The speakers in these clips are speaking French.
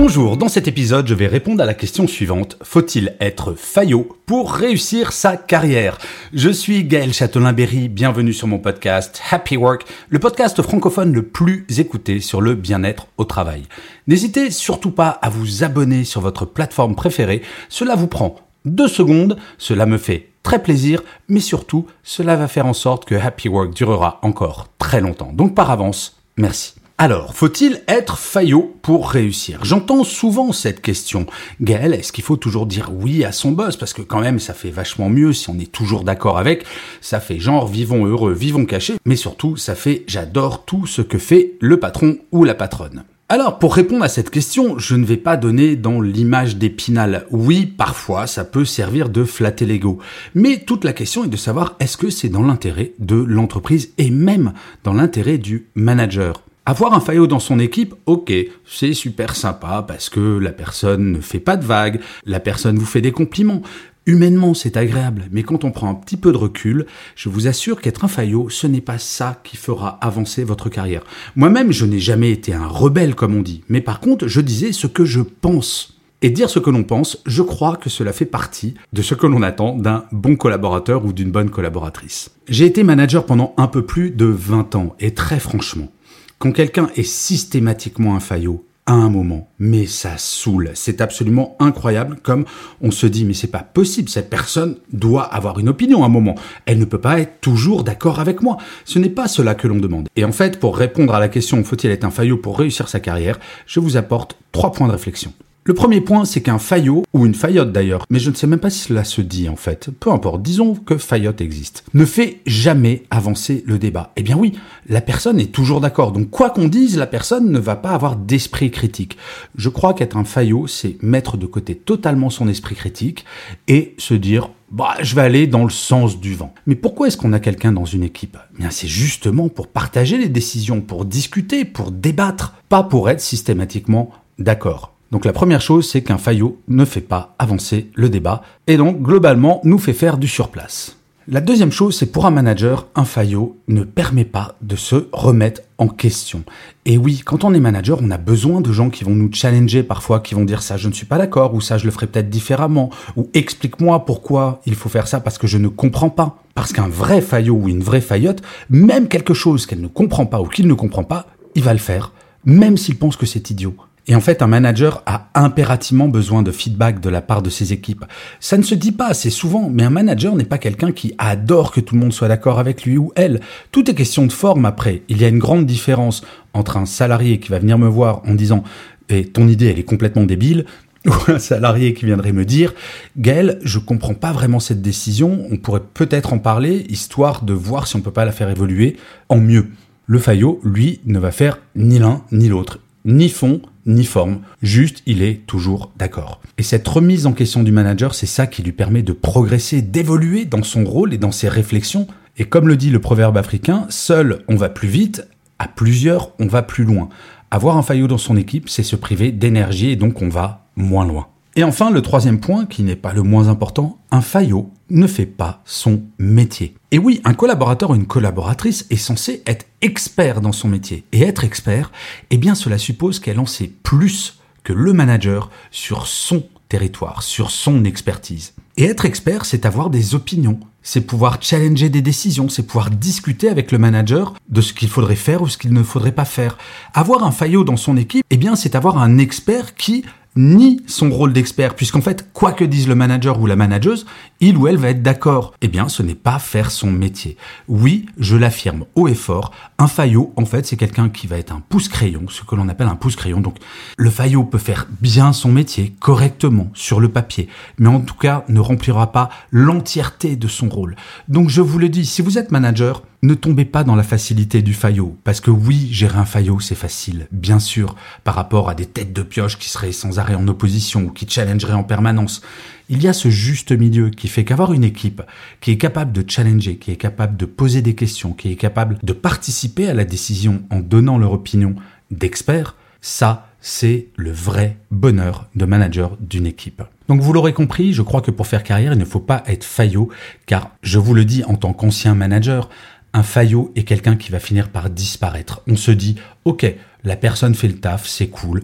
Bonjour, dans cet épisode, je vais répondre à la question suivante. Faut-il être faillot pour réussir sa carrière? Je suis Gaël Châtelain-Berry, bienvenue sur mon podcast Happy Work, le podcast francophone le plus écouté sur le bien-être au travail. N'hésitez surtout pas à vous abonner sur votre plateforme préférée, cela vous prend deux secondes, cela me fait très plaisir, mais surtout, cela va faire en sorte que Happy Work durera encore très longtemps. Donc par avance, merci. Alors, faut-il être faillot pour réussir? J'entends souvent cette question. Gaël, est-ce qu'il faut toujours dire oui à son boss? Parce que quand même, ça fait vachement mieux si on est toujours d'accord avec. Ça fait genre vivons heureux, vivons cachés. Mais surtout, ça fait j'adore tout ce que fait le patron ou la patronne. Alors, pour répondre à cette question, je ne vais pas donner dans l'image d'épinal. Oui, parfois, ça peut servir de flatter l'ego. Mais toute la question est de savoir est-ce que c'est dans l'intérêt de l'entreprise et même dans l'intérêt du manager? Avoir un faillot dans son équipe, ok, c'est super sympa parce que la personne ne fait pas de vagues, la personne vous fait des compliments. Humainement, c'est agréable, mais quand on prend un petit peu de recul, je vous assure qu'être un faillot, ce n'est pas ça qui fera avancer votre carrière. Moi-même, je n'ai jamais été un rebelle, comme on dit, mais par contre, je disais ce que je pense. Et dire ce que l'on pense, je crois que cela fait partie de ce que l'on attend d'un bon collaborateur ou d'une bonne collaboratrice. J'ai été manager pendant un peu plus de 20 ans, et très franchement, quand quelqu'un est systématiquement un faillot, à un moment, mais ça saoule. C'est absolument incroyable comme on se dit mais c'est pas possible, cette personne doit avoir une opinion à un moment. Elle ne peut pas être toujours d'accord avec moi. Ce n'est pas cela que l'on demande. Et en fait, pour répondre à la question faut-il être un faillot pour réussir sa carrière, je vous apporte trois points de réflexion. Le premier point, c'est qu'un faillot, ou une faillotte d'ailleurs, mais je ne sais même pas si cela se dit en fait, peu importe, disons que faillotte existe, ne fait jamais avancer le débat. Eh bien oui, la personne est toujours d'accord, donc quoi qu'on dise, la personne ne va pas avoir d'esprit critique. Je crois qu'être un faillot, c'est mettre de côté totalement son esprit critique et se dire bah, je vais aller dans le sens du vent. Mais pourquoi est-ce qu'on a quelqu'un dans une équipe? Eh Bien, c'est justement pour partager les décisions, pour discuter, pour débattre, pas pour être systématiquement d'accord. Donc la première chose, c'est qu'un faillot ne fait pas avancer le débat et donc globalement nous fait faire du surplace. La deuxième chose, c'est pour un manager, un faillot ne permet pas de se remettre en question. Et oui, quand on est manager, on a besoin de gens qui vont nous challenger parfois, qui vont dire ça je ne suis pas d'accord, ou ça je le ferai peut-être différemment, ou explique-moi pourquoi il faut faire ça parce que je ne comprends pas. Parce qu'un vrai faillot ou une vraie faillotte, même quelque chose qu'elle ne comprend pas ou qu'il ne comprend pas, il va le faire, même s'il pense que c'est idiot. Et en fait, un manager a impérativement besoin de feedback de la part de ses équipes. Ça ne se dit pas assez souvent, mais un manager n'est pas quelqu'un qui adore que tout le monde soit d'accord avec lui ou elle. Tout est question de forme après. Il y a une grande différence entre un salarié qui va venir me voir en disant et ton idée elle est complètement débile ou un salarié qui viendrait me dire Gaël, je comprends pas vraiment cette décision, on pourrait peut-être en parler histoire de voir si on peut pas la faire évoluer en mieux. Le Fayot, lui, ne va faire ni l'un ni l'autre ni fond, ni forme, juste il est toujours d'accord. Et cette remise en question du manager, c'est ça qui lui permet de progresser, d'évoluer dans son rôle et dans ses réflexions. Et comme le dit le proverbe africain, seul on va plus vite, à plusieurs on va plus loin. Avoir un faillot dans son équipe, c'est se priver d'énergie et donc on va moins loin. Et enfin, le troisième point, qui n'est pas le moins important, un faillot ne fait pas son métier. Et oui, un collaborateur ou une collaboratrice est censé être expert dans son métier. Et être expert, eh bien cela suppose qu'elle en sait plus que le manager sur son territoire, sur son expertise. Et être expert, c'est avoir des opinions, c'est pouvoir challenger des décisions, c'est pouvoir discuter avec le manager de ce qu'il faudrait faire ou ce qu'il ne faudrait pas faire. Avoir un faillot dans son équipe, eh bien, c'est avoir un expert qui ni son rôle d'expert, puisqu'en fait, quoi que dise le manager ou la manageuse, il ou elle va être d'accord. Eh bien, ce n'est pas faire son métier. Oui, je l'affirme haut et fort, un faillot, en fait, c'est quelqu'un qui va être un pouce-crayon, ce que l'on appelle un pouce-crayon. Donc, le faillot peut faire bien son métier, correctement, sur le papier, mais en tout cas, ne remplira pas l'entièreté de son rôle. Donc, je vous le dis, si vous êtes manager, ne tombez pas dans la facilité du faillot, parce que oui, gérer un faillot, c'est facile, bien sûr, par rapport à des têtes de pioche qui seraient sans arrêt en opposition ou qui challengeraient en permanence. Il y a ce juste milieu qui fait qu'avoir une équipe qui est capable de challenger, qui est capable de poser des questions, qui est capable de participer à la décision en donnant leur opinion d'experts, ça, c'est le vrai bonheur de manager d'une équipe. Donc vous l'aurez compris, je crois que pour faire carrière, il ne faut pas être faillot, car je vous le dis en tant qu'ancien manager, un faillot est quelqu'un qui va finir par disparaître. On se dit, ok, la personne fait le taf, c'est cool,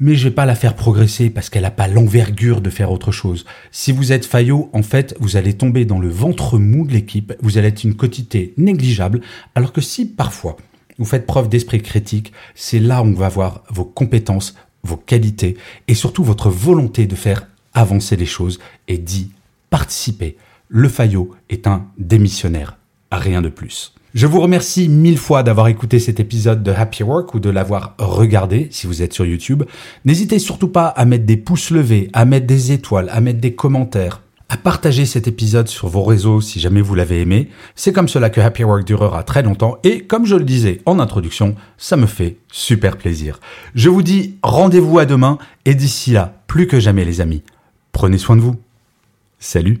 mais je vais pas la faire progresser parce qu'elle n'a pas l'envergure de faire autre chose. Si vous êtes faillot, en fait, vous allez tomber dans le ventre mou de l'équipe, vous allez être une quantité négligeable, alors que si parfois vous faites preuve d'esprit critique, c'est là où on va voir vos compétences, vos qualités et surtout votre volonté de faire avancer les choses et d'y participer. Le faillot est un démissionnaire rien de plus. Je vous remercie mille fois d'avoir écouté cet épisode de Happy Work ou de l'avoir regardé si vous êtes sur YouTube. N'hésitez surtout pas à mettre des pouces levés, à mettre des étoiles, à mettre des commentaires, à partager cet épisode sur vos réseaux si jamais vous l'avez aimé. C'est comme cela que Happy Work durera très longtemps et comme je le disais en introduction, ça me fait super plaisir. Je vous dis rendez-vous à demain et d'ici là, plus que jamais les amis, prenez soin de vous. Salut